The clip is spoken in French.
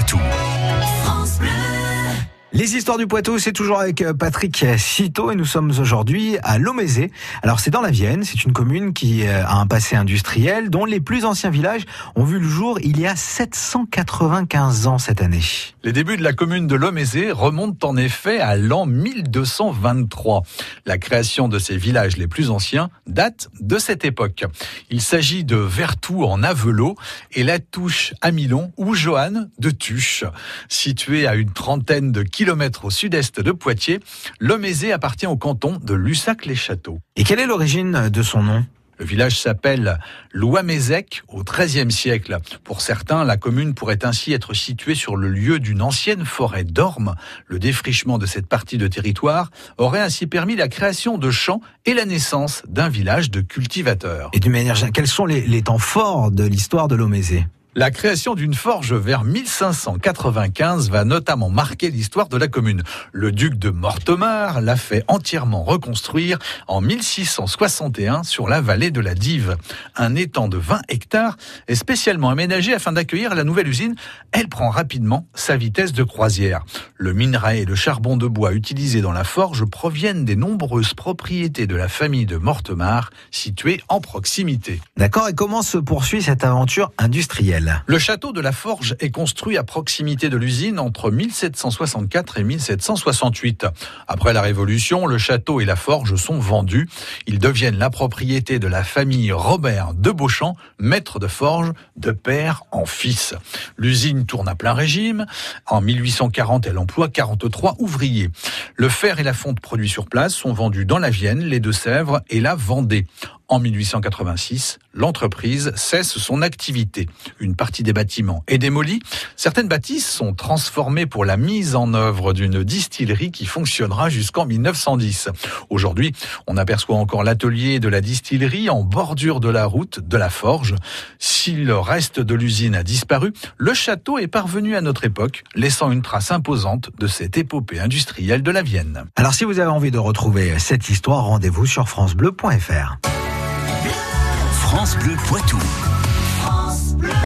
Poitou. Les histoires du Poitou, c'est toujours avec euh, Patrick Citeau et nous sommes aujourd'hui à Lomézé. Alors c'est dans la Vienne, c'est une commune qui euh, a un passé industriel dont les plus anciens villages ont vu le jour il y a 795 ans cette année. Les débuts de la commune de Lomézé remontent en effet à l'an 1223. La création de ces villages les plus anciens date de cette époque. Il s'agit de Vertou en Avelot et la touche à Milon ou Johanne de Tuche. Située à une trentaine de kilomètres au sud-est de Poitiers, Lomézé appartient au canton de Lussac-les-Châteaux. Et quelle est l'origine de son nom? Le village s'appelle Louamézec au XIIIe siècle. Pour certains, la commune pourrait ainsi être située sur le lieu d'une ancienne forêt d'ormes. Le défrichement de cette partie de territoire aurait ainsi permis la création de champs et la naissance d'un village de cultivateurs. Et d'une manière quels sont les, les temps forts de l'histoire de Lomézé? La création d'une forge vers 1595 va notamment marquer l'histoire de la commune. Le duc de Mortemar l'a fait entièrement reconstruire en 1661 sur la vallée de la Dive. Un étang de 20 hectares est spécialement aménagé afin d'accueillir la nouvelle usine. Elle prend rapidement sa vitesse de croisière. Le minerai et le charbon de bois utilisés dans la forge proviennent des nombreuses propriétés de la famille de Mortemar situées en proximité. D'accord, et comment se poursuit cette aventure industrielle? Le château de la Forge est construit à proximité de l'usine entre 1764 et 1768. Après la Révolution, le château et la forge sont vendus. Ils deviennent la propriété de la famille Robert de Beauchamp, maître de forge de père en fils. L'usine tourne à plein régime. En 1840, elle emploie 43 ouvriers. Le fer et la fonte produits sur place sont vendus dans la Vienne, les Deux-Sèvres et la Vendée. En 1886, l'entreprise cesse son activité. Une partie des bâtiments est démolie. Certaines bâtisses sont transformées pour la mise en œuvre d'une distillerie qui fonctionnera jusqu'en 1910. Aujourd'hui, on aperçoit encore l'atelier de la distillerie en bordure de la route de la forge. Si le reste de l'usine a disparu, le château est parvenu à notre époque, laissant une trace imposante de cette épopée industrielle de la Vienne. Alors si vous avez envie de retrouver cette histoire, rendez-vous sur francebleu.fr. France Bleu Poitou.